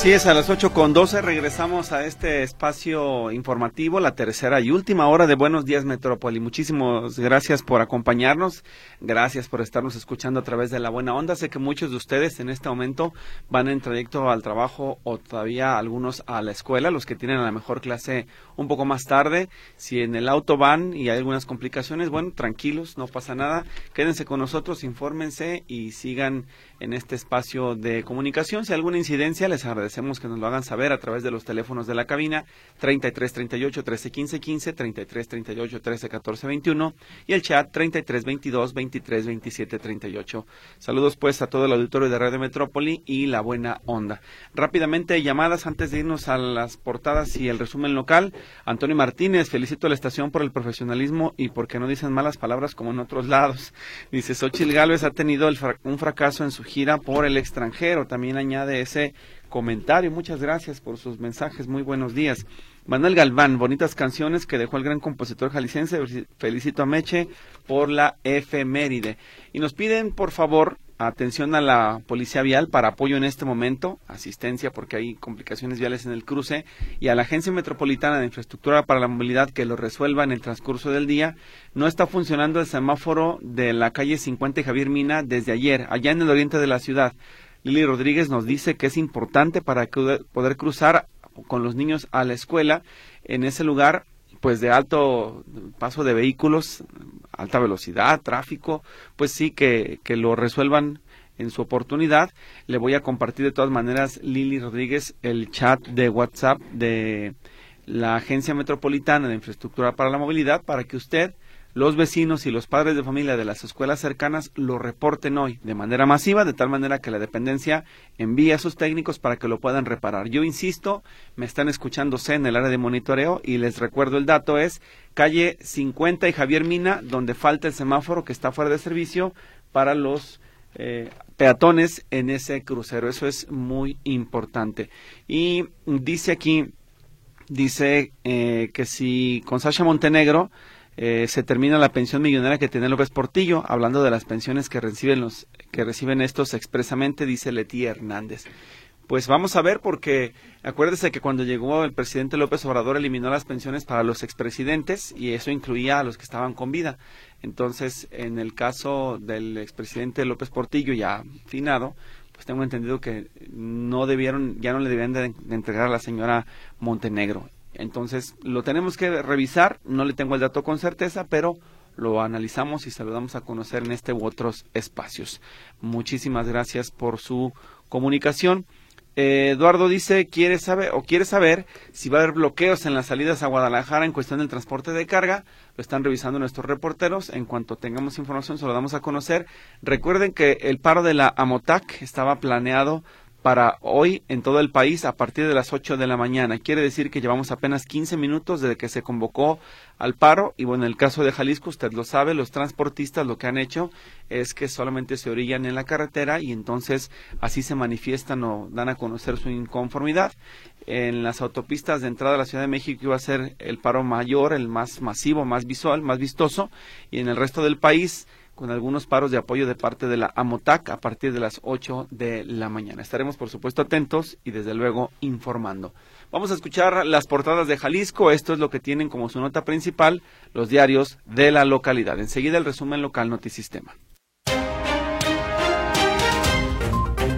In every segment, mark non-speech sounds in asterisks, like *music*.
Así es, a las 8 con 12 regresamos a este espacio informativo, la tercera y última hora de Buenos Días Metrópoli. Muchísimas gracias por acompañarnos, gracias por estarnos escuchando a través de la buena onda. Sé que muchos de ustedes en este momento van en trayecto al trabajo o todavía algunos a la escuela, los que tienen a la mejor clase un poco más tarde. Si en el auto van y hay algunas complicaciones, bueno, tranquilos, no pasa nada. Quédense con nosotros, infórmense y sigan en este espacio de comunicación. Si hay alguna incidencia, les agradecemos que nos lo hagan saber a través de los teléfonos de la cabina 33 38 13 15 15, 33 38 13 14 21 y el chat 33 22 23 27 38. Saludos pues a todo el auditorio de Radio Metrópoli y la buena onda. Rápidamente llamadas antes de irnos a las portadas y el resumen local. Antonio Martínez, felicito a la estación por el profesionalismo y porque no dicen malas palabras como en otros lados. Dice, Xochil Gálvez ha tenido un fracaso en su gira por el extranjero. También añade ese comentario. Muchas gracias por sus mensajes. Muy buenos días. Manuel Galván, bonitas canciones que dejó el gran compositor jalisciense. Felicito a Meche por la efeméride. Y nos piden, por favor, atención a la policía vial para apoyo en este momento, asistencia porque hay complicaciones viales en el cruce, y a la Agencia Metropolitana de Infraestructura para la Movilidad que lo resuelva en el transcurso del día. No está funcionando el semáforo de la calle 50 Javier Mina desde ayer, allá en el oriente de la ciudad. Lili Rodríguez nos dice que es importante para poder cruzar con los niños a la escuela en ese lugar pues de alto paso de vehículos, alta velocidad, tráfico, pues sí que, que lo resuelvan en su oportunidad. Le voy a compartir de todas maneras, Lili Rodríguez, el chat de WhatsApp de la Agencia Metropolitana de Infraestructura para la Movilidad para que usted los vecinos y los padres de familia de las escuelas cercanas lo reporten hoy de manera masiva, de tal manera que la dependencia envíe a sus técnicos para que lo puedan reparar. Yo insisto, me están escuchándose en el área de monitoreo y les recuerdo el dato es calle 50 y Javier Mina, donde falta el semáforo que está fuera de servicio para los eh, peatones en ese crucero. Eso es muy importante. Y dice aquí, dice eh, que si con Sasha Montenegro eh, se termina la pensión millonaria que tiene López Portillo, hablando de las pensiones que reciben los que reciben estos expresamente, dice Leti Hernández. Pues vamos a ver porque acuérdese que cuando llegó el presidente López Obrador eliminó las pensiones para los expresidentes y eso incluía a los que estaban con vida. Entonces, en el caso del expresidente López Portillo ya finado, pues tengo entendido que no debieron, ya no le debían de entregar a la señora Montenegro. Entonces, lo tenemos que revisar, no le tengo el dato con certeza, pero lo analizamos y saludamos a conocer en este u otros espacios. Muchísimas gracias por su comunicación. Eh, Eduardo dice, quiere saber o quiere saber si va a haber bloqueos en las salidas a Guadalajara en cuestión del transporte de carga. Lo están revisando nuestros reporteros. En cuanto tengamos información, se lo damos a conocer. Recuerden que el paro de la Amotac estaba planeado para hoy en todo el país a partir de las 8 de la mañana. Quiere decir que llevamos apenas 15 minutos desde que se convocó al paro y bueno, en el caso de Jalisco, usted lo sabe, los transportistas lo que han hecho es que solamente se orillan en la carretera y entonces así se manifiestan o dan a conocer su inconformidad. En las autopistas de entrada a la Ciudad de México iba a ser el paro mayor, el más masivo, más visual, más vistoso y en el resto del país con algunos paros de apoyo de parte de la AMOTAC a partir de las 8 de la mañana. Estaremos, por supuesto, atentos y, desde luego, informando. Vamos a escuchar las portadas de Jalisco. Esto es lo que tienen como su nota principal los diarios de la localidad. Enseguida el resumen local Notisistema.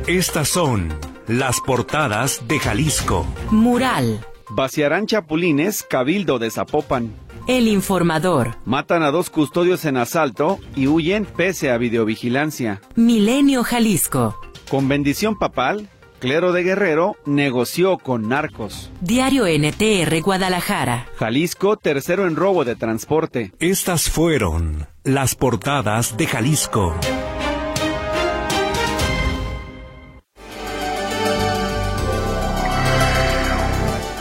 Estas son las portadas de Jalisco. Mural. Vaciarán chapulines, Cabildo de Zapopan. El informador. Matan a dos custodios en asalto y huyen pese a videovigilancia. Milenio Jalisco. Con bendición papal, Clero de Guerrero negoció con narcos. Diario NTR Guadalajara. Jalisco, tercero en robo de transporte. Estas fueron las portadas de Jalisco.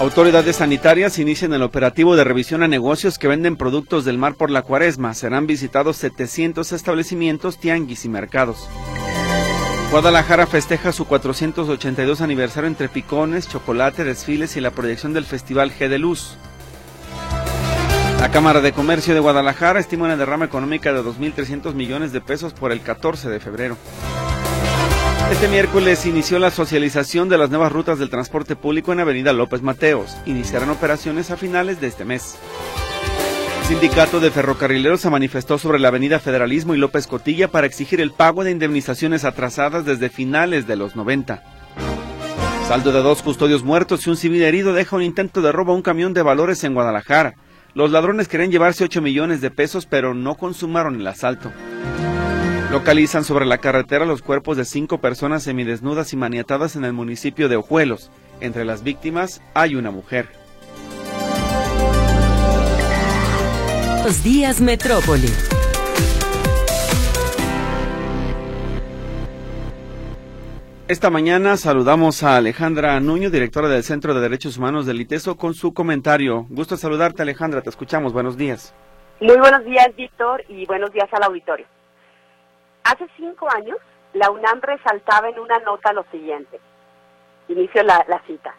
Autoridades sanitarias inician el operativo de revisión a negocios que venden productos del mar por la cuaresma. Serán visitados 700 establecimientos, tianguis y mercados. Guadalajara festeja su 482 aniversario entre picones, chocolate, desfiles y la proyección del Festival G de Luz. La Cámara de Comercio de Guadalajara estima una derrama económica de 2.300 millones de pesos por el 14 de febrero. Este miércoles inició la socialización de las nuevas rutas del transporte público en Avenida López Mateos. Iniciarán operaciones a finales de este mes. El sindicato de ferrocarrileros se manifestó sobre la Avenida Federalismo y López Cotilla para exigir el pago de indemnizaciones atrasadas desde finales de los 90. Saldo de dos custodios muertos y un civil herido deja un intento de robo a un camión de valores en Guadalajara. Los ladrones querían llevarse 8 millones de pesos, pero no consumaron el asalto. Localizan sobre la carretera los cuerpos de cinco personas semidesnudas y maniatadas en el municipio de Ojuelos. Entre las víctimas hay una mujer. Los días Metrópoli. Esta mañana saludamos a Alejandra Nuño, directora del Centro de Derechos Humanos del ITESO, con su comentario. Gusto saludarte, Alejandra. Te escuchamos. Buenos días. Muy buenos días, Víctor, y buenos días al auditorio. Hace cinco años, la UNAM resaltaba en una nota lo siguiente. Inicio la, cita.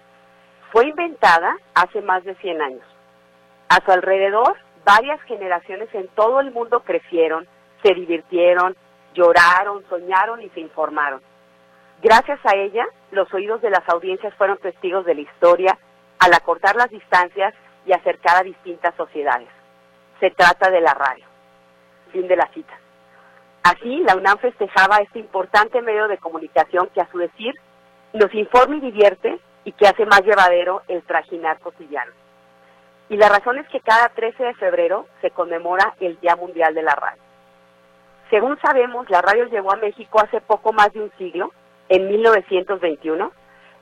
Fue inventada hace más de 100 años. A su alrededor, varias generaciones en todo el mundo crecieron, se divirtieron, lloraron, soñaron y se informaron. Gracias a ella, los oídos de las audiencias fueron testigos de la historia al acortar las distancias y acercar a distintas sociedades. Se trata de la radio. Fin de la cita. Así, la UNAM festejaba este importante medio de comunicación que a su decir nos informa y divierte y que hace más llevadero el trajinar cotidiano. Y la razón es que cada 13 de febrero se conmemora el Día Mundial de la Radio. Según sabemos, la radio llegó a México hace poco más de un siglo, en 1921,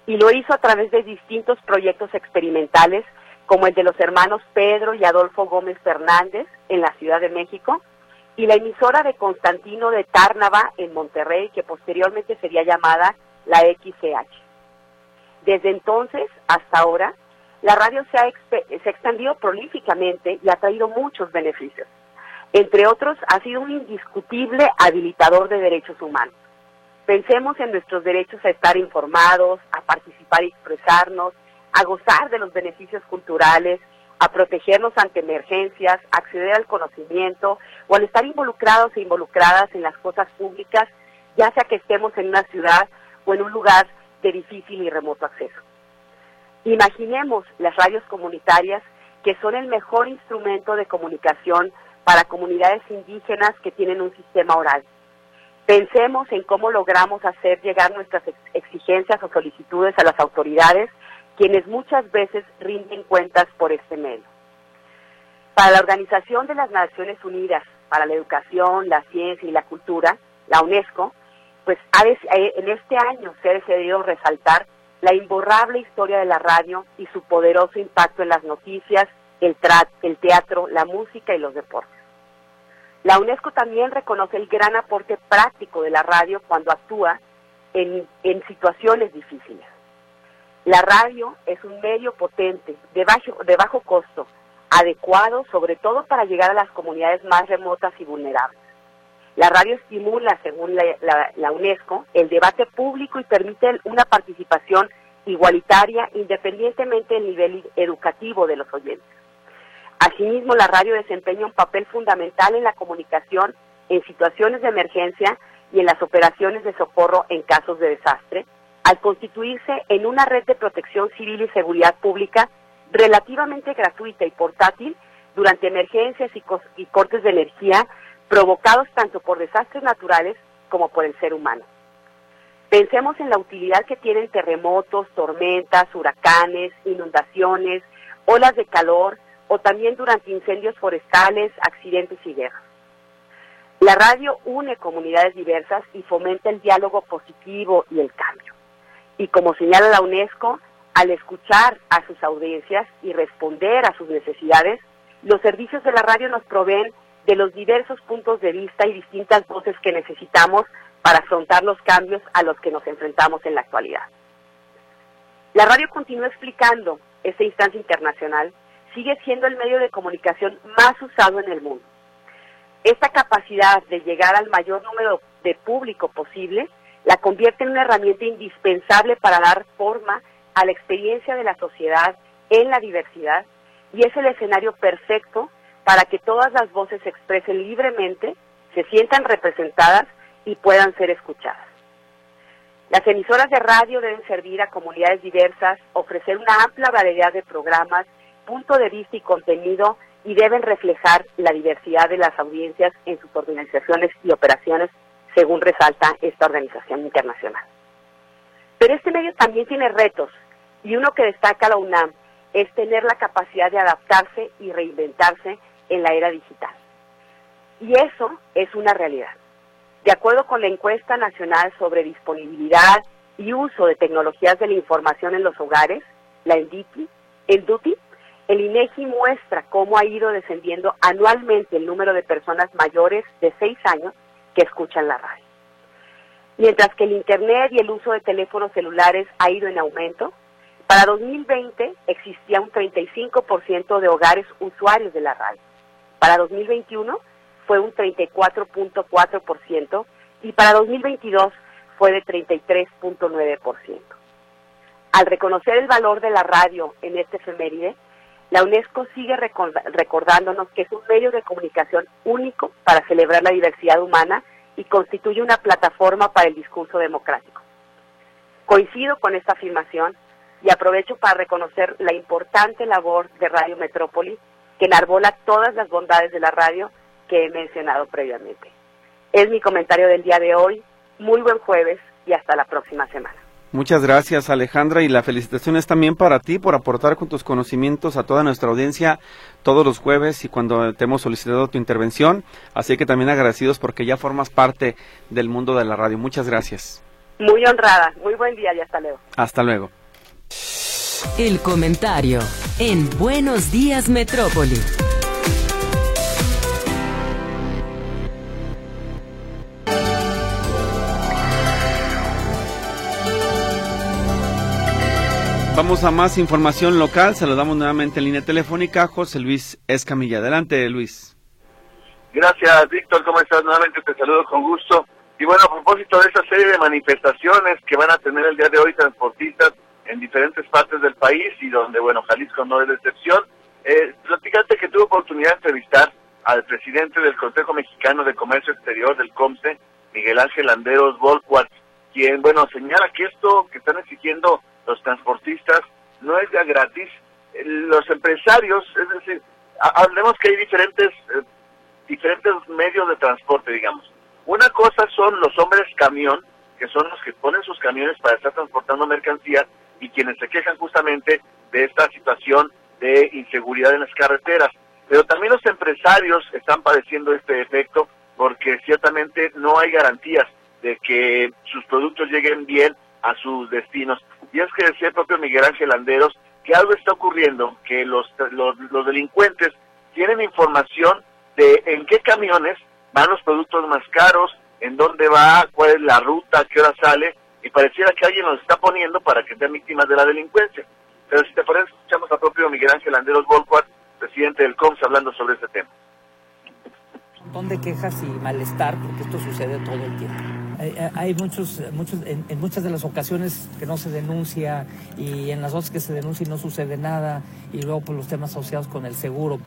y lo hizo a través de distintos proyectos experimentales, como el de los hermanos Pedro y Adolfo Gómez Fernández en la Ciudad de México, y la emisora de Constantino de Tárnava en Monterrey, que posteriormente sería llamada la XCH. Desde entonces hasta ahora, la radio se ha, se ha extendido prolíficamente y ha traído muchos beneficios. Entre otros, ha sido un indiscutible habilitador de derechos humanos. Pensemos en nuestros derechos a estar informados, a participar y expresarnos, a gozar de los beneficios culturales, a protegernos ante emergencias, acceder al conocimiento o al estar involucrados e involucradas en las cosas públicas, ya sea que estemos en una ciudad o en un lugar de difícil y remoto acceso. Imaginemos las radios comunitarias que son el mejor instrumento de comunicación para comunidades indígenas que tienen un sistema oral. Pensemos en cómo logramos hacer llegar nuestras exigencias o solicitudes a las autoridades quienes muchas veces rinden cuentas por este medio. Para la Organización de las Naciones Unidas para la Educación, la Ciencia y la Cultura, la UNESCO, pues en este año se ha decidido resaltar la imborrable historia de la radio y su poderoso impacto en las noticias, el, teatro, la música y los deportes. La UNESCO también reconoce el gran aporte práctico de la radio cuando actúa en situaciones difíciles. La radio es un medio potente, de bajo, costo, adecuado sobre todo para llegar a las comunidades más remotas y vulnerables. La radio estimula, según la, la, UNESCO, el debate público y permite una participación igualitaria independientemente del nivel educativo de los oyentes. Asimismo, la radio desempeña un papel fundamental en la comunicación en situaciones de emergencia y en las operaciones de socorro en casos de desastre, al constituirse en una red de protección civil y seguridad pública relativamente gratuita y portátil durante emergencias y, cortes de energía provocados tanto por desastres naturales como por el ser humano. Pensemos en la utilidad que tienen terremotos, tormentas, huracanes, inundaciones, olas de calor o también durante incendios forestales, accidentes y guerras. La radio une comunidades diversas y fomenta el diálogo positivo y el cambio. Y como señala la UNESCO, al escuchar a sus audiencias y responder a sus necesidades, los servicios de la radio nos proveen de los diversos puntos de vista y distintas voces que necesitamos para afrontar los cambios a los que nos enfrentamos en la actualidad. La radio continúa explicando esta instancia internacional, sigue siendo el medio de comunicación más usado en el mundo. Esta capacidad de llegar al mayor número de público posible la convierte en una herramienta indispensable para dar forma a la experiencia de la sociedad en la diversidad y es el escenario perfecto para que todas las voces se expresen libremente, se sientan representadas y puedan ser escuchadas. Las emisoras de radio deben servir a comunidades diversas, ofrecer una amplia variedad de programas, punto de vista y contenido y deben reflejar la diversidad de las audiencias en sus organizaciones y operaciones, según resalta esta organización internacional. Pero este medio también tiene retos y uno que destaca la UNAM es tener la capacidad de adaptarse y reinventarse en la era digital. Y eso es una realidad. De acuerdo con la encuesta nacional sobre disponibilidad y uso de tecnologías de la información en los hogares, la ENDITI, el DUTI, el INEGI muestra cómo ha ido descendiendo anualmente el número de personas mayores de 6 años que escuchan la radio. Mientras que el Internet y el uso de teléfonos celulares ha ido en aumento, para 2020 existía un 35% de hogares usuarios de la radio. Para 2021 fue un 34.4% y para 2022 fue de 33.9%. Al reconocer el valor de la radio en este efeméride, la UNESCO sigue recordándonos que es un medio de comunicación único para celebrar la diversidad humana y constituye una plataforma para el discurso democrático. Coincido con esta afirmación y aprovecho para reconocer la importante labor de Radio Metrópoli, que enarbola todas las bondades de la radio que he mencionado previamente. Es mi comentario del día de hoy. Muy buen jueves y hasta la próxima semana. Muchas gracias Alejandra y la felicitación es también para ti por aportar con tus conocimientos a toda nuestra audiencia todos los jueves y cuando te hemos solicitado tu intervención. Así que también agradecidos porque ya formas parte del mundo de la radio. Muchas gracias. Muy honrada. Muy buen día y hasta luego. Hasta luego. El comentario en Buenos Días Metrópoli. Vamos a más información local. Saludamos nuevamente en línea telefónica José Luis Escamilla. Adelante, Luis. Gracias, Víctor. ¿Cómo estás? Nuevamente te saludo con gusto. Y bueno, a propósito de esa serie de manifestaciones que van a tener el día de hoy transportistas en diferentes partes del país y donde, bueno, Jalisco no es la excepción, eh, que tuvo oportunidad de entrevistar al presidente del Consejo Mexicano de Comercio Exterior del COMSE, Miguel Ángel Landeros Volquart, quien, bueno, señala que esto que están exigiendo los transportistas, no es ya gratis. Los empresarios, es decir, hablemos que hay diferentes, eh, diferentes medios de transporte, digamos. Una cosa son los hombres camión, que son los que ponen sus camiones para estar transportando mercancías y quienes se quejan justamente de esta situación de inseguridad en las carreteras. Pero también los empresarios están padeciendo este efecto porque ciertamente no hay garantías de que sus productos lleguen bien a sus destinos. Y es que decía el propio Miguel Ángel Anderos que algo está ocurriendo, que los, los, delincuentes tienen información de en qué camiones van los productos más caros, en dónde va, cuál es la ruta, qué hora sale, y pareciera que alguien los está poniendo para que sean víctimas de la delincuencia. Pero si te parece, escuchamos al propio Miguel Ángel Anderos Volquart, presidente del COMS, hablando sobre este tema. Un montón de quejas y malestar, porque esto sucede todo el tiempo hay, muchos, muchos en, muchas de las ocasiones que no se denuncia y en las otras que se denuncia y no sucede nada y luego por los temas asociados con el seguro.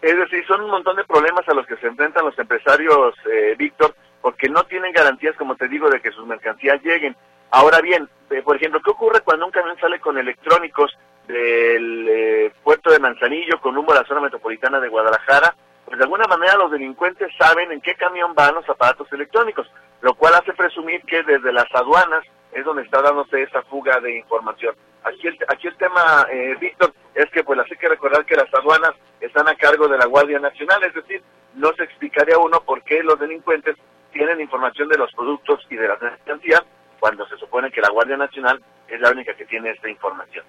Es decir, son un montón de problemas a los que se enfrentan los empresarios, eh, Víctor, porque no tienen garantías, como te digo, de que sus mercancías lleguen. Ahora bien, eh, por ejemplo, ¿qué ocurre cuando un camión sale con electrónicos del eh, puerto de Manzanillo con rumbo a la zona metropolitana de Guadalajara? Pues de alguna manera los delincuentes saben en qué camión van los aparatos electrónicos, lo cual hace presumir que desde las aduanas es donde está dándose esa fuga de información. Aquí el, aquí el tema, eh, Víctor, es que pues hay que recordar que las aduanas están a cargo de la Guardia Nacional, es decir, no se explicaría uno por qué los delincuentes tienen información de los productos y de las mercancías cuando se supone que la Guardia Nacional es la única que tiene esta información.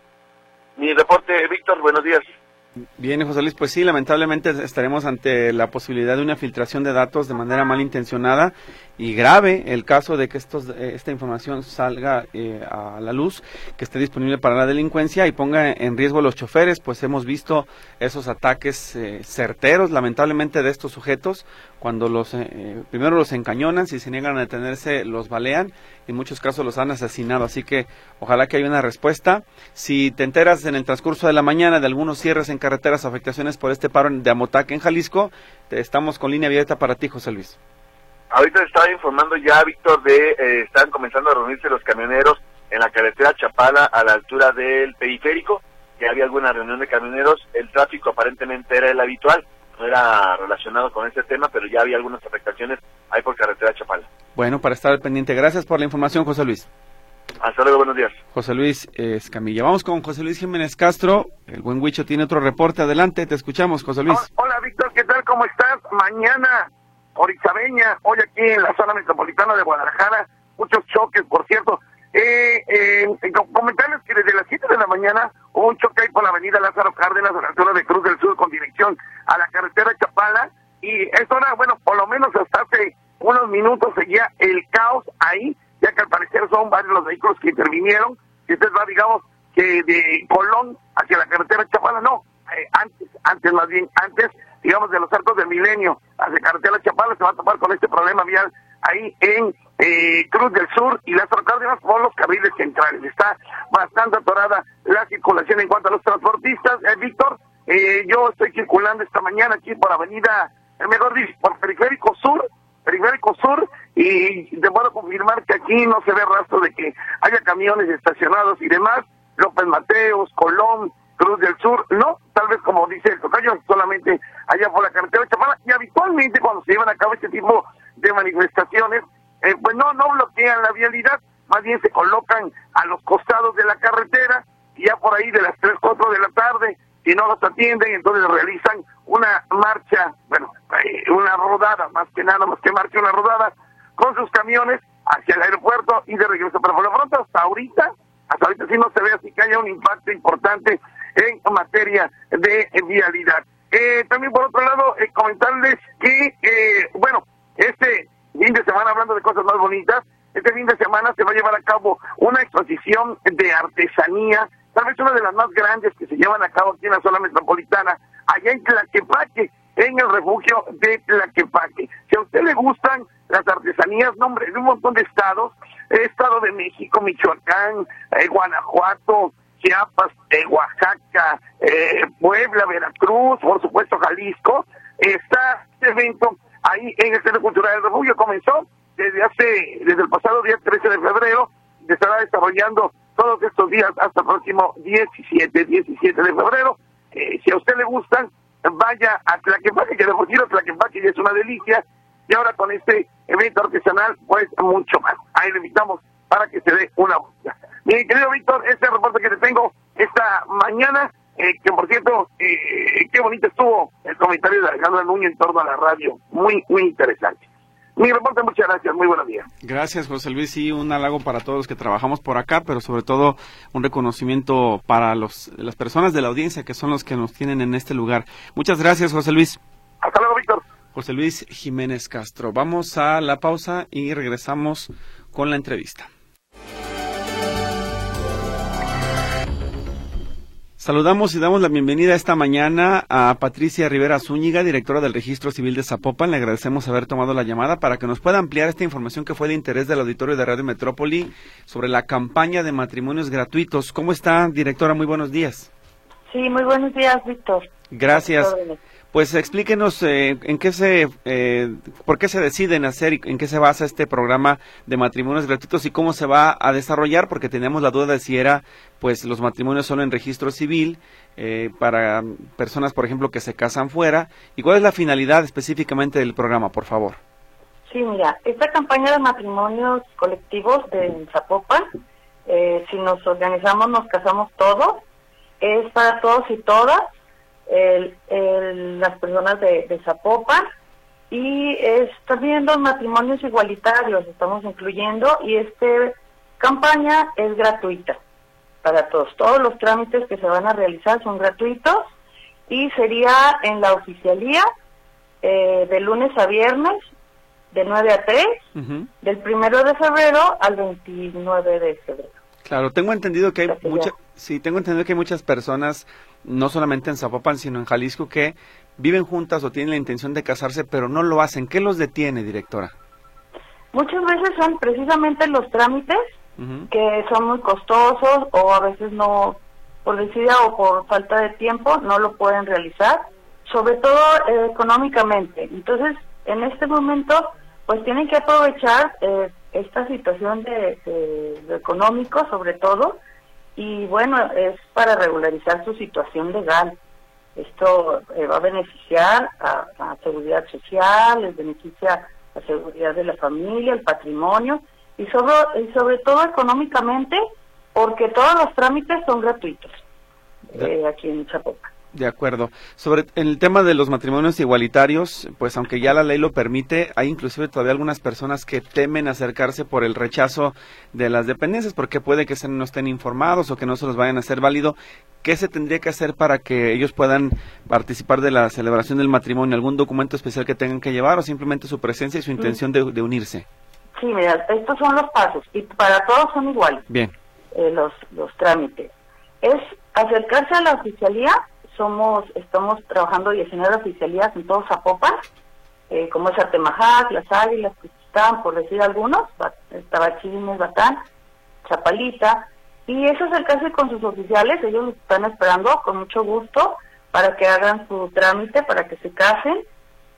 Mi reporte, Víctor, buenos días. Bien, José Luis, pues sí, lamentablemente estaremos ante la posibilidad de una filtración de datos de manera malintencionada y grave el caso de que estos, eh, esta información salga eh, a la luz, que esté disponible para la delincuencia y ponga en riesgo a los choferes, pues hemos visto esos ataques eh, certeros, lamentablemente, de estos sujetos, cuando los primero los encañonan, si se niegan a detenerse, los balean, en muchos casos los han asesinado, así que ojalá que haya una respuesta. Si te enteras en el transcurso de la mañana de algunos cierres en carreteras, afectaciones por este paro de Amotac en Jalisco, te estamos con línea abierta para ti, José Luis. Ahorita estaba informando ya, Víctor, de eh, están comenzando a reunirse los camioneros en la carretera Chapala a la altura del periférico, que había alguna reunión de camioneros, el tráfico aparentemente era el habitual, no era relacionado con este tema, pero ya había algunas afectaciones ahí por carretera Chapala. Bueno, para estar al pendiente, gracias por la información, José Luis. Hasta luego, buenos días. José Luis Escamilla. Vamos con José Luis Jiménez Castro. El buen Huicho tiene otro reporte. Adelante, te escuchamos, José Luis. Hola, Víctor, ¿qué tal? ¿Cómo estás? Mañana, Orizabeña, hoy aquí en la zona metropolitana de Guadalajara, muchos choques, por cierto. Eh, eh, comentarles que desde las 7 de la mañana hubo un choque ahí por la avenida Lázaro Cárdenas, a la altura de Cruz del Sur, con dirección a la carretera Chapala. Y esto era, bueno, por lo menos hasta hace unos minutos seguía el caos ahí ya que al parecer son varios los vehículos que intervinieron, que usted va, digamos, que de Colón hacia la carretera Chapala, no, eh, antes, antes más bien, antes, digamos, de los arcos del milenio hacia carretera Chapala se va a topar con este problema vial ahí en eh, Cruz del Sur y las Cárdenas por los carriles centrales. Está bastante atorada la circulación en cuanto a los transportistas. Eh, Víctor, yo estoy circulando esta mañana aquí por Avenida, mejor dicho, por Periférico Sur, Periférico Sur, y te puedo confirmar que aquí no se ve rastro de que haya camiones estacionados y demás. López Mateos, Colón, Cruz del Sur, no, tal vez como dice el tocayo, solamente allá por la carretera de Chapala. Y habitualmente cuando se llevan a cabo este tipo de manifestaciones, eh, pues no, no bloquean la vialidad, más bien se colocan a los costados de la carretera y ya por ahí de las 3, 4 de la tarde, si no los atienden, entonces realizan una marcha, bueno, eh, una rodada, más que nada, más que marcha, una rodada con sus camiones hacia el aeropuerto y de regreso. Pero por lo pronto, hasta ahorita, hasta ahorita sí no se ve así que haya un impacto importante en materia de vialidad. Eh, también por otro lado, eh, comentarles que, eh, bueno, este fin de semana, hablando de cosas más bonitas, este fin de semana se va a llevar a cabo una exposición de artesanía, tal vez una de las más grandes que se llevan a cabo aquí en la zona metropolitana, allá en Tlaquepaque, en el refugio de Tlaquepaque. Si a usted le gustan las artesanías, nombre de un montón de estados, Estado de México, Michoacán, eh, Guanajuato, Chiapas, eh, Oaxaca, eh, Puebla, Veracruz, por supuesto Jalisco, está este evento ahí en el Centro Cultural del Refugio, comenzó desde hace, desde el pasado día 13 de febrero, se estará desarrollando todos estos días hasta el próximo 17, 17 de febrero. si a usted le gustan, vaya a Tlaquepaque, que de por Tlaquepaque ya es una delicia, y ahora con este evento artesanal, pues mucho más. Ahí le invitamos para que se dé una vuelta. Mi querido Víctor, este reporte que te tengo esta mañana, eh, que por cierto, eh, qué bonito estuvo el comentario de Alejandro Núñez en torno a la radio, muy, muy interesante. Mi reporte, muchas gracias, muy buenos días. Gracias, José Luis, y un halago para todos los que trabajamos por acá, pero sobre todo un reconocimiento para los, las personas de la audiencia que son los que nos tienen en este lugar. Muchas gracias, José Luis. Hasta luego, Víctor. José Luis Jiménez Castro. Vamos a la pausa y regresamos con la entrevista. Saludamos y damos la bienvenida esta mañana a Patricia Rivera Zúñiga, directora del Registro Civil de Zapopan. Le agradecemos haber tomado la llamada para que nos pueda ampliar esta información que fue de interés del auditorio de Radio Metrópoli sobre la campaña de matrimonios gratuitos. ¿Cómo está, directora? Muy buenos días. Sí, muy buenos días, Víctor. Gracias. Pues explíquenos eh, en qué se, eh, por qué se deciden hacer y en qué se basa este programa de matrimonios gratuitos y cómo se va a desarrollar, porque teníamos la duda de si era, pues, los matrimonios solo en registro civil eh, para personas, por ejemplo, que se casan fuera. ¿Y cuál es la finalidad específicamente del programa, por favor? Sí, mira, esta campaña de matrimonios colectivos de Zapopan, si nos organizamos, nos casamos todos, es para todos y todas el, las personas de, de Zapopan y es también los matrimonios igualitarios estamos incluyendo y esta campaña es gratuita para todos. Todos los trámites que se van a realizar son gratuitos y sería en la oficialía eh, de lunes a viernes de 9 a 3, del primero de febrero al 29 de febrero. Claro, tengo entendido que hay muchas, sí, tengo entendido que hay muchas personas no solamente en Zapopan, sino en Jalisco, que viven juntas o tienen la intención de casarse, pero no lo hacen. ¿Qué los detiene, directora? Muchas veces son precisamente los trámites que son muy costosos o a veces no, por decida o por falta de tiempo, no lo pueden realizar, sobre todo eh, económicamente. Entonces, en este momento, pues tienen que aprovechar eh, esta situación de, de- de económico sobre todo y bueno es para regularizar su situación legal. Esto eh, va a beneficiar a, a seguridad social les beneficia la seguridad de la familia el patrimonio y sobre y sobre todo económicamente porque todos los trámites son gratuitos eh, aquí en Zapopan De acuerdo. Sobre el tema de los matrimonios igualitarios, pues aunque ya la ley lo permite, hay inclusive todavía algunas personas que temen acercarse por el rechazo de las dependencias, porque puede que se- no estén informados o que no se los vayan a hacer válido. ¿Qué se tendría que hacer para que ellos puedan participar de la celebración del matrimonio? ¿Algún documento especial que tengan que llevar o simplemente su presencia y su intención de, de unirse? sí mira estos son los pasos y para todos son iguales Bien, eh, los, los trámites. Es acercarse a la oficialía, somos, estamos trabajando 19 oficialías en todo Zapopan, eh, como es Atemajac, Las Águilas, Cuchistán, por decir algunos, Ba- Tabachines, Batán, Chapalita, y es acercarse con sus oficiales, ellos los están esperando con mucho gusto para que hagan su trámite, para que se casen,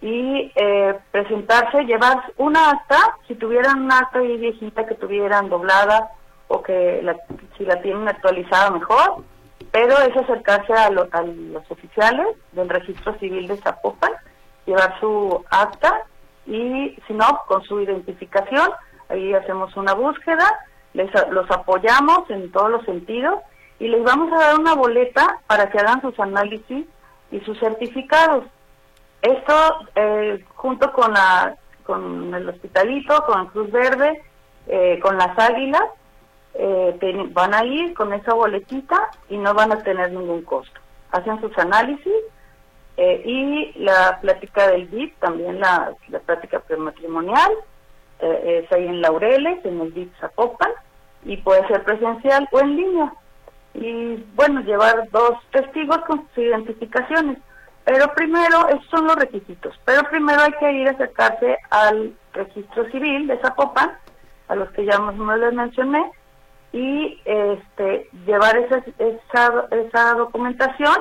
y eh, presentarse, llevar una acta, si tuvieran una acta ahí viejita que tuvieran doblada o que la- si la tienen actualizada mejor, pero es acercarse a, lo- a los oficiales del registro civil de Zapopan, llevar su acta y si no, con su identificación, ahí hacemos una búsqueda, les, los apoyamos en todos los sentidos y les vamos a dar una boleta para que hagan sus análisis y sus certificados. Esto eh, junto con el hospitalito, con Cruz Verde, eh, con las águilas, eh, van a ir con esa boletita y no van a tener ningún costo. Hacen sus análisis eh, y la plática del DIP, también la, plática prematrimonial, eh, es ahí en Laureles, en el DIP Zapopan, y puede ser presencial o en línea. Y bueno, llevar dos testigos con sus identificaciones. Pero primero, esos son los requisitos, pero primero hay que ir a acercarse al registro civil de Zapopan, a los que ya más o menos les mencioné, y este llevar esa, esa, esa documentación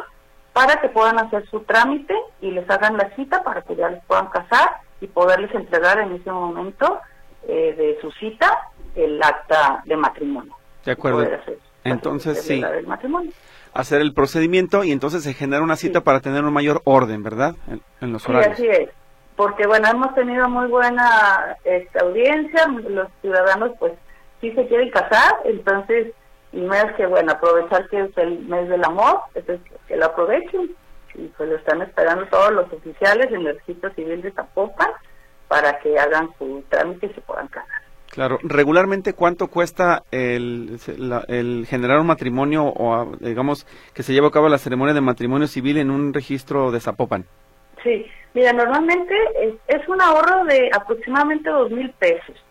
para que puedan hacer su trámite y les hagan la cita para que ya les puedan casar y poderles entregar en ese momento eh, de su cita el acta de matrimonio. de acuerdo. Poder hacer- Entonces, sí, el matrimonio. hacer el procedimiento y entonces se genera una cita Sí. para tener un mayor orden, ¿verdad? En, en los Sí, horarios. así es. Porque bueno, hemos tenido muy buena este, audiencia, los ciudadanos pues sí se quieren casar, entonces, y más que bueno, aprovechar que es el mes del amor, entonces que lo aprovechen. Y pues lo están esperando todos los oficiales en el registro civil de Zapopan para que hagan su trámite y se puedan casar. Claro, regularmente cuánto cuesta el, la- el generar un matrimonio o digamos que se lleva a cabo la ceremonia de matrimonio civil en un registro de Zapopan. Sí, mira, normalmente es, es un ahorro de aproximadamente dos mil pesos.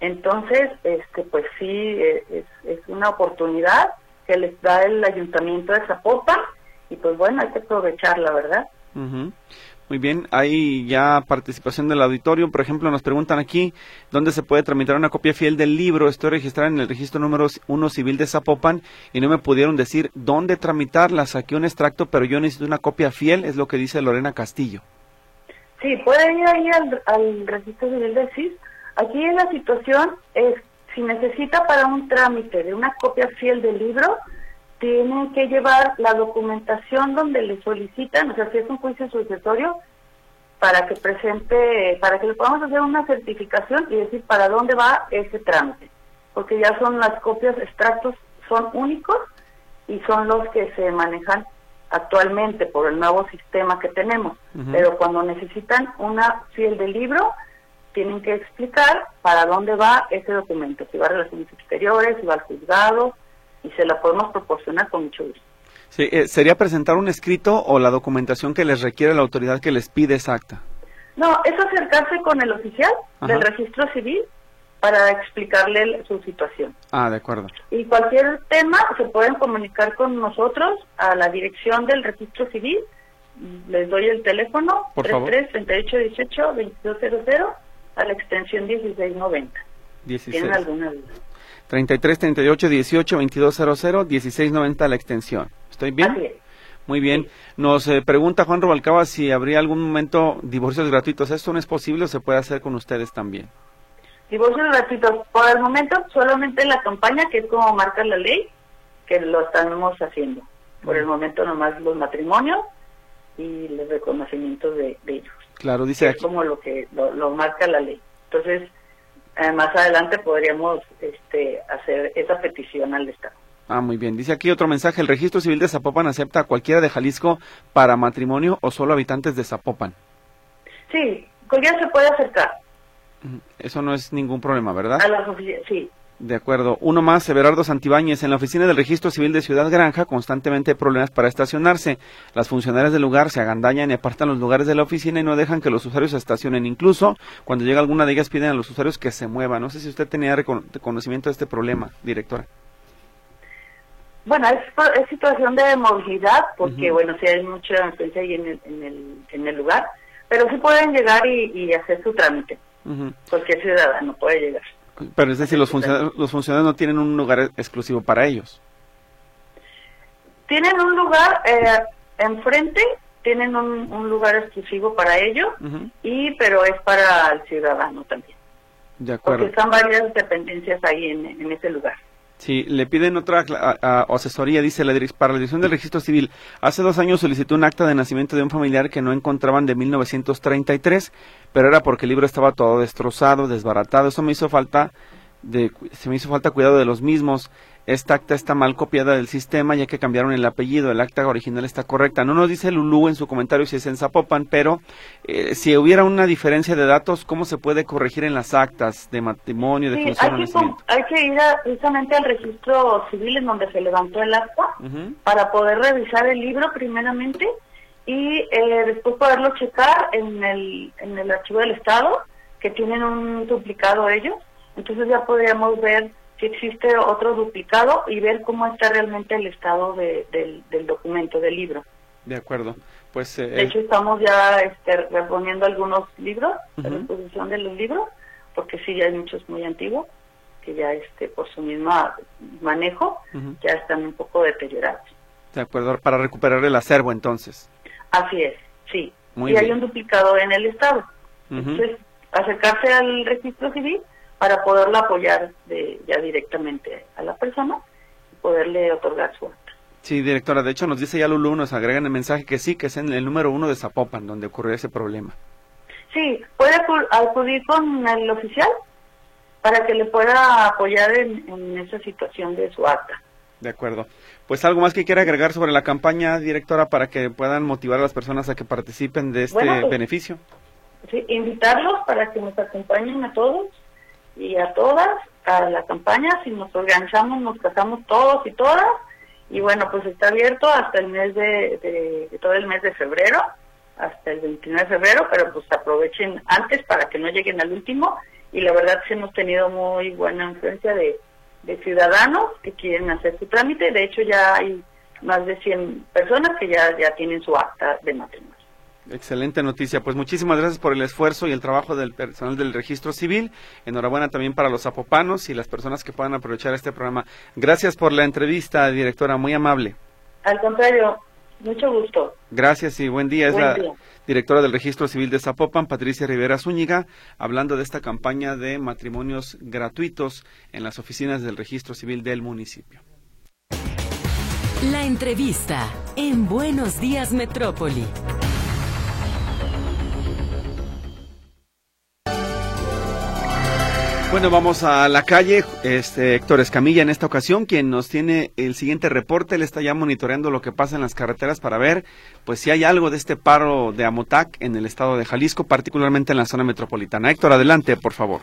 Entonces, este, pues sí, eh, es, es una oportunidad que les da el ayuntamiento de Zapopan y pues bueno, hay que aprovecharla, ¿verdad? Ujú. Muy bien, hay ya participación del auditorio. Por ejemplo, nos preguntan aquí dónde se puede tramitar una copia fiel del libro. Estoy registrada en el registro número 1 civil de Zapopan y no me pudieron decir dónde tramitarla. Saqué un extracto, pero yo necesito una copia fiel, es lo que dice Lorena Castillo. Sí, puede ir ahí al, al registro civil del CIS. Aquí en la situación es, si necesita para un trámite de una copia fiel del libro, tienen que llevar la documentación donde le solicitan, o sea, si es un juicio sucesorio, para que presente, para que le podamos hacer una certificación y decir para dónde va ese trámite. Porque ya son las copias, extractos son únicos y son los que se manejan actualmente por el nuevo sistema que tenemos. Pero cuando necesitan una fiel del libro, tienen que explicar para dónde va ese documento, si va a relaciones exteriores, si va al juzgado, y se la podemos proporcionar con mucho gusto. Sí, eh, ¿Sería presentar un escrito o la documentación que les requiere la autoridad que les pide exacta? No, es acercarse con el oficial del registro civil para explicarle su situación. Ah, de acuerdo. Y cualquier tema se pueden comunicar con nosotros a la dirección del registro civil. Les doy el teléfono, 33-3818-2200 a la extensión 1690. 16. ¿Tienen alguna duda? 33 38 18 22 00 16 90 la extensión. ¿Estoy bien? Así es. Muy bien. Nos eh, pregunta Juan Robalcaba si habría algún momento divorcios gratuitos. ¿Esto no es posible o se puede hacer con ustedes también? Divorcios gratuitos. Por el momento, solamente la campaña, que es como marca la ley, que lo estamos haciendo. Por el momento, nomás los matrimonios y los reconocimientos de, de ellos. Claro, dice es aquí. como lo que lo, lo marca la ley. Entonces, eh, más adelante podríamos este, hacer esa petición al Estado. Ah, muy bien. Dice aquí otro mensaje. ¿El registro civil de Zapopan acepta a cualquiera de Jalisco para matrimonio o solo habitantes de Zapopan? Sí, cualquiera se puede acercar. Eso no es ningún problema, ¿verdad? a las oficinas. Sí, De acuerdo. Uno más, Everardo Santibáñez. En la oficina del registro civil de Ciudad Granja constantemente hay problemas para estacionarse. Las funcionarias del lugar se agandañan y apartan los lugares de la oficina y no dejan que los usuarios se estacionen. Incluso cuando llega alguna de ellas piden a los usuarios que se muevan. No sé si usted tenía conocimiento de este problema, directora. Bueno, es, es situación de movilidad, porque bueno, sí hay mucha influencia ahí en el, en el, en el lugar, pero sí pueden llegar y, y hacer su trámite. Ujú. Cualquier ciudadano puede llegar. Pero es decir, los funcionarios, los funcionarios no tienen un lugar exclusivo para ellos. Tienen un lugar eh, enfrente, tienen un, un lugar exclusivo para ellos, y pero es para el ciudadano también, De porque están varias dependencias ahí en, en ese lugar. Sí, le piden otra asesoría, dice la para la dirección del registro civil. Hace dos años solicitó un acta de nacimiento de un familiar que no encontraban de 1933, pero era porque el libro estaba todo destrozado, desbaratado. Eso me hizo falta de, se me hizo falta cuidado de los mismos. Esta acta está mal copiada del sistema ya que cambiaron el apellido. El acta original está correcta. No nos dice Lulú en su comentario si es en Zapopan, pero eh, si hubiera una diferencia de datos, ¿cómo se puede corregir en las actas de matrimonio, de Sí, función hay que, hay que ir a- precisamente al registro civil en donde se levantó el acta para poder revisar el libro primeramente y eh, después poderlo checar en el, en el archivo del Estado, que tienen un duplicado ellos. Entonces ya podríamos ver si existe otro duplicado y ver cómo está realmente el estado de- del, del documento, del libro. De acuerdo. Pues eh, De hecho, estamos ya este, reponiendo algunos libros, la Ujú. reposición de los libros, porque sí, ya hay muchos muy antiguos que ya este por su mismo manejo ya están un poco deteriorados. De acuerdo, para recuperar el acervo entonces. Así es, sí. Muy y hay un duplicado en el Estado. Entonces, acercarse al registro civil para poderlo apoyar de, ya directamente a la persona y poderle otorgar su acta. Sí, directora, de hecho nos dice ya Lulú, nos agregan el mensaje que sí, que es en el número uno de Zapopan, donde ocurrió ese problema. Sí, puede acu- acudir con el oficial para que le pueda apoyar en, en esa situación de su acta. De acuerdo. Pues algo más que quiera agregar sobre la campaña, directora, para que puedan motivar a las personas a que participen de este Bueno, pues- beneficio. Sí, invitarlos para que nos acompañen a todos y a todas a la campaña. Si nos organizamos, nos casamos todos y todas. Y bueno, pues está abierto hasta el mes de, de- todo el mes de febrero, hasta el 29 de febrero, pero pues aprovechen antes para que no lleguen al último. Y la verdad sí hemos tenido muy buena influencia de, de ciudadanos que quieren hacer su trámite. De hecho, ya hay más de 100 personas que ya, ya tienen su acta de matrimonio. Excelente noticia. Pues muchísimas gracias por el esfuerzo y el trabajo del personal del registro civil. Enhorabuena también para los zapopanos y las personas que puedan aprovechar este programa. Gracias por la entrevista, directora, muy amable. Al contrario, mucho gusto. Gracias y buen día. Es Buen la día. directora del Registro Civil de Zapopan, Patricia Rivera Zúñiga, hablando de esta campaña de matrimonios gratuitos en las oficinas del Registro Civil del municipio. La entrevista en Buenos Días Metrópoli. Bueno, vamos a la calle. Este Héctor Escamilla en esta ocasión, quien nos tiene el siguiente reporte. Él está ya monitoreando lo que pasa en las carreteras para ver, pues, si hay algo de este paro de Amotac en el estado de Jalisco, particularmente en la zona metropolitana. Héctor, adelante, por favor.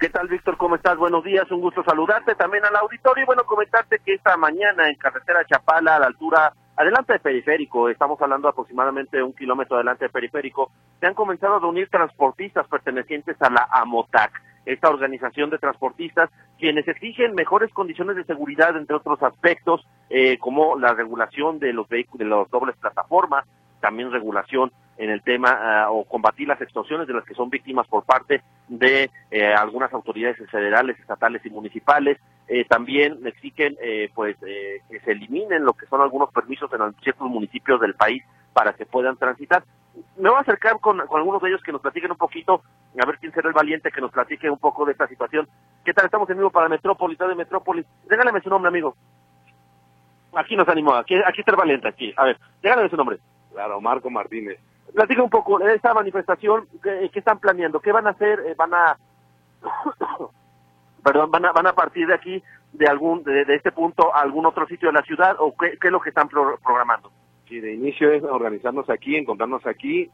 ¿Qué tal, Víctor? ¿Cómo estás? Buenos días, un gusto saludarte también al auditorio y bueno, comentarte que esta mañana en carretera Chapala, a la altura, adelante de Periférico, estamos hablando aproximadamente de un kilómetro adelante de Periférico, se han comenzado a reunir transportistas pertenecientes a la AMOTAC, esta organización de transportistas, quienes exigen mejores condiciones de seguridad, entre otros aspectos, eh, como la regulación de los vehículos, de las dobles plataformas, también regulación en el tema ah, o combatir las extorsiones de las que son víctimas por parte de eh, algunas autoridades federales, estatales y municipales. Eh, también exigen eh, pues que se eliminen lo que son algunos permisos en ciertos municipios del país para que puedan transitar. Me voy a acercar con, algunos de ellos que nos platiquen un poquito, a ver quién será el valiente que nos platique un poco de esta situación. ¿Qué tal? Estamos en vivo para Metrópolis, de Metrópolis. Régálame su nombre, amigo. Aquí nos animó, aquí, aquí está el valiente, aquí. A ver, régálame su nombre. Claro, Marco Martínez. Platica un poco de esta manifestación, ¿qué, están planeando? ¿Qué van a hacer? Eh, ¿Van a *coughs* perdón, van a, van a partir de aquí, de algún de, este punto, a algún otro sitio de la ciudad o qué, es lo que están programando? Sí, de inicio es organizarnos aquí, encontrarnos aquí,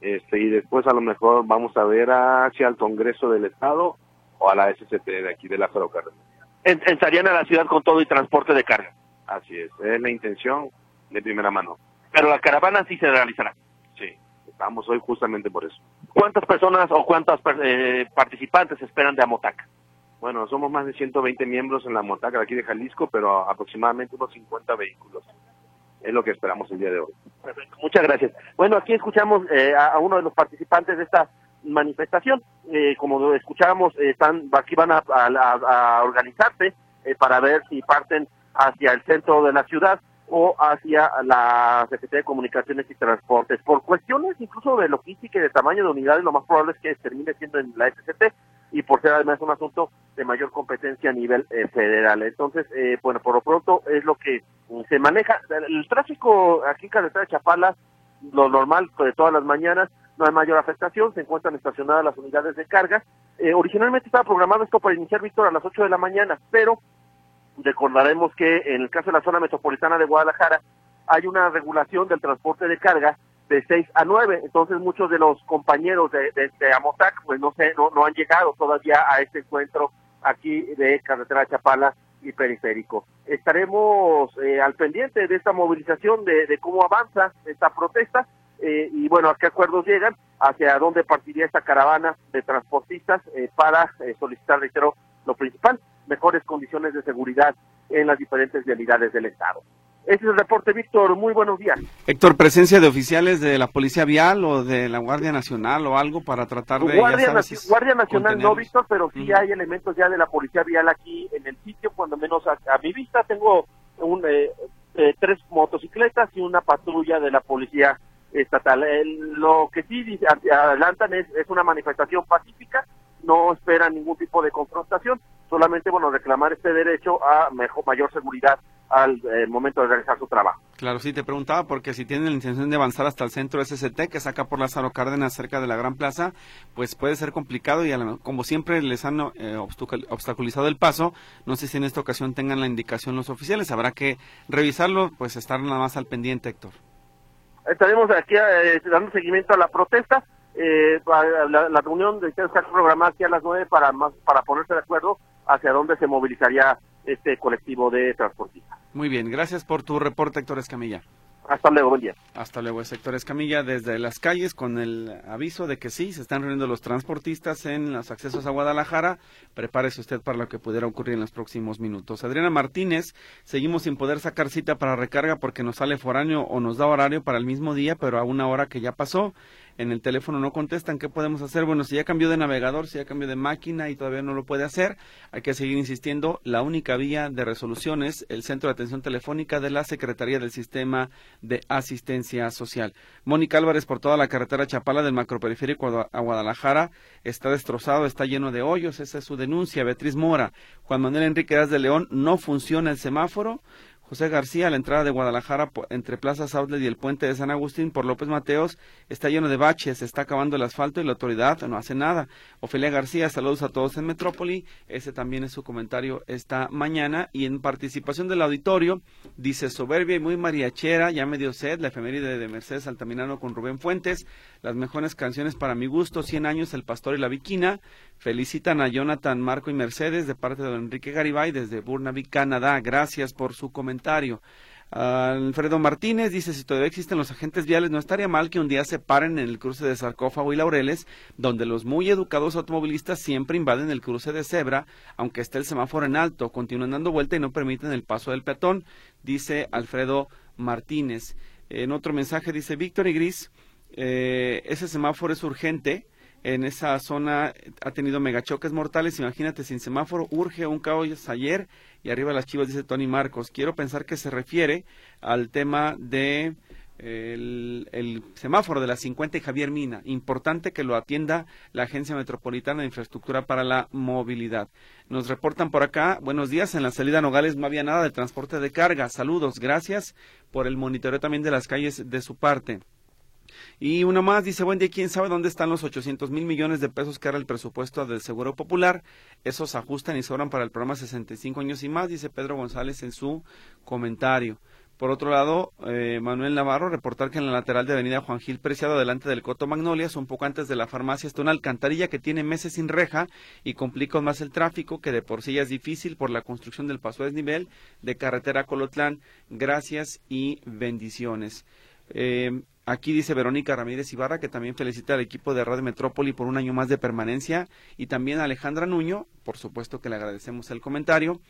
este y después a lo mejor vamos a ver hacia el Congreso del Estado o a la SCT de aquí de la Cárdenas. Entrarían a la ciudad con todo y transporte de carga. Así es, es la intención de primera mano. Pero la caravana sí se realizará. Sí, estamos hoy justamente por eso. ¿Cuántas personas o cuántas eh, participantes esperan de Amotaca? Bueno, somos más de 120 miembros en la Amotaca de aquí de Jalisco, pero aproximadamente unos 50 vehículos. Es lo que esperamos el día de hoy. Perfecto, muchas gracias. Bueno, aquí escuchamos eh, a, uno de los participantes de esta manifestación. Eh, como escuchamos, están aquí van a, a organizarse para ver si parten hacia el centro de la ciudad o hacia la Secretaría de Comunicaciones y Transportes. Por cuestiones incluso de logística y de tamaño de unidades, lo más probable es que termine siendo en la SCT y por ser además un asunto de mayor competencia a nivel eh, federal. Entonces, eh, bueno, por lo pronto es lo que se maneja. El tráfico aquí en Carretera de Chapala, lo normal de todas las mañanas, no hay mayor afectación, se encuentran estacionadas las unidades de carga. Eh, originalmente estaba programado esto para iniciar, Víctor, a las 8 de la mañana, pero Recordaremos que en el caso de la zona metropolitana de Guadalajara hay una regulación del transporte de carga de 6 a 9, entonces muchos de los compañeros de, de, Amotac pues no, sé, no, han llegado todavía a este encuentro aquí de carretera Chapala y periférico. Estaremos eh, al pendiente de esta movilización, de, cómo avanza esta protesta eh, y bueno, a qué acuerdos llegan, hacia dónde partiría esta caravana de transportistas eh, para solicitar, reitero, lo principal, mejores condiciones de seguridad en las diferentes vialidades del Estado. Ese es el reporte, Víctor. Muy buenos días. Héctor, ¿presencia de oficiales de la Policía Vial o de la Guardia Nacional o algo para tratar de... Guardia, Guardia Nacional no, Víctor, pero sí hay elementos ya de la Policía Vial aquí en el sitio, cuando menos a, mi vista tengo un, eh, eh, tres motocicletas y una patrulla de la Policía Estatal. lo que sí adelantan es, es una manifestación pacífica, no esperan ningún tipo de confrontación, solamente bueno reclamar este derecho a mejor, mayor seguridad al eh, momento de realizar su trabajo. Claro, sí, te preguntaba porque si tienen la intención de avanzar hasta el centro SST, que saca por Lázaro Cárdenas cerca de la Gran Plaza, pues puede ser complicado y como siempre les han eh, obstaculizado el paso, no sé si en esta ocasión tengan la indicación los oficiales, habrá que revisarlo, pues estar nada más al pendiente, Héctor. Estaremos aquí eh, dando seguimiento a la protesta, eh, la, reunión de está programada aquí a las nueve para, más, para ponerse de acuerdo hacia dónde se movilizaría este colectivo de transportistas. Muy bien, gracias por tu reporte, Héctor Escamilla. Hasta luego, buen día. Hasta luego, sector Escamilla, desde las calles con el aviso de que sí, se están reuniendo los transportistas en los accesos a Guadalajara. Prepárese usted para lo que pudiera ocurrir en los próximos minutos. Adriana Martínez, seguimos sin poder sacar cita para recarga porque nos sale foráneo o nos da horario para el mismo día, pero a una hora que ya pasó en el teléfono no contestan, ¿qué podemos hacer? Bueno, si ya cambió de navegador, si ya cambió de máquina y todavía no lo puede hacer, hay que seguir insistiendo. La única vía de resolución es el Centro de Atención Telefónica de la Secretaría del Sistema de Asistencia Social. Mónica Álvarez, por toda la carretera Chapala del macroperiférico a Guadalajara, está destrozado, está lleno de hoyos, esa es su denuncia. Beatriz Mora, Juan Manuel Enrique de León, no funciona el semáforo. José García, a la entrada de Guadalajara entre Plaza Outlet y el puente de San Agustín por López Mateos, está lleno de baches, se está acabando el asfalto y la autoridad no hace nada. Ofelia García, saludos a todos en Metrópoli, ese también es su comentario esta mañana. Y en participación del auditorio dice soberbia y muy mariachera, ya me dio sed, la efeméride de Mercedes Altamirano con Rubén Fuentes, las mejores canciones para mi gusto, 100 años, El Pastor y la Viquina, Felicitan a Jonathan, Marco y Mercedes de parte de don Enrique Garibay desde Burnaby, Canadá. Gracias por su comentario. Alfredo Martínez dice, si todavía existen los agentes viales, no estaría mal que un día se paren en el cruce de Sarcófago y Laureles, donde los muy educados automovilistas siempre invaden el cruce de cebra, aunque esté el semáforo en alto, continúan dando vuelta y no permiten el paso del peatón, dice Alfredo Martínez. En otro mensaje dice Víctor y Gris, eh, ese semáforo es urgente. En esa zona ha tenido megachoques mortales. Imagínate, sin semáforo, urge un caos ayer. Y arriba las chivas dice Tony Marcos. Quiero pensar que se refiere al tema de el, semáforo de la 50 y Javier Mina. Importante que lo atienda la Agencia Metropolitana de Infraestructura para la Movilidad. Nos reportan por acá, buenos días, en la salida a Nogales no había nada de transporte de carga. Saludos, gracias por el monitoreo también de las calles de su parte. Y uno más dice, buen día, ¿quién sabe dónde están los 800 mil millones de pesos que era el presupuesto del Seguro Popular? Esos ajustan y sobran para el programa 65 años y más, dice Pedro González en su comentario. Por otro lado, eh, Manuel Navarro, reportar que en la lateral de Avenida Juan Gil Preciado, delante del Coto Magnolias, un poco antes de la farmacia, está una alcantarilla que tiene meses sin reja y complica más el tráfico, que de por sí ya es difícil por la construcción del paso a desnivel de carretera Colotlán. Gracias y bendiciones. Eh, aquí dice Verónica Ramírez Ibarra que también felicita al equipo de Radio Metrópoli por un año más de permanencia y también a Alejandra Nuño, por supuesto que le agradecemos el comentario.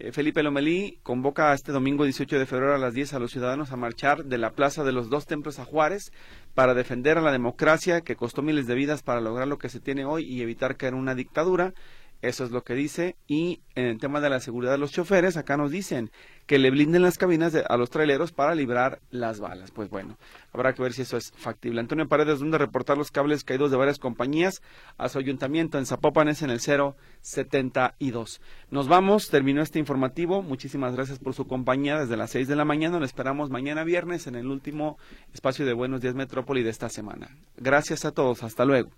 Eh, Felipe Lomelí convoca este domingo 18 de febrero a las 10 a los ciudadanos a marchar de la Plaza de los Dos Templos a Juárez para defender a la democracia que costó miles de vidas para lograr lo que se tiene hoy y evitar caer en una dictadura. Eso es lo que dice. Y en el tema de la seguridad de los choferes, acá nos dicen que le blinden las cabinas a los traileros para librar las balas. Pues bueno, habrá que ver si eso es factible. Antonio Paredes, donde reportar los cables caídos de varias compañías a su ayuntamiento en Zapopan es en el 072. Nos vamos, terminó este informativo. Muchísimas gracias por su compañía desde las 6 de la mañana. Lo esperamos mañana viernes en el último espacio de Buenos Días Metrópoli de esta semana. Gracias a todos. Hasta luego.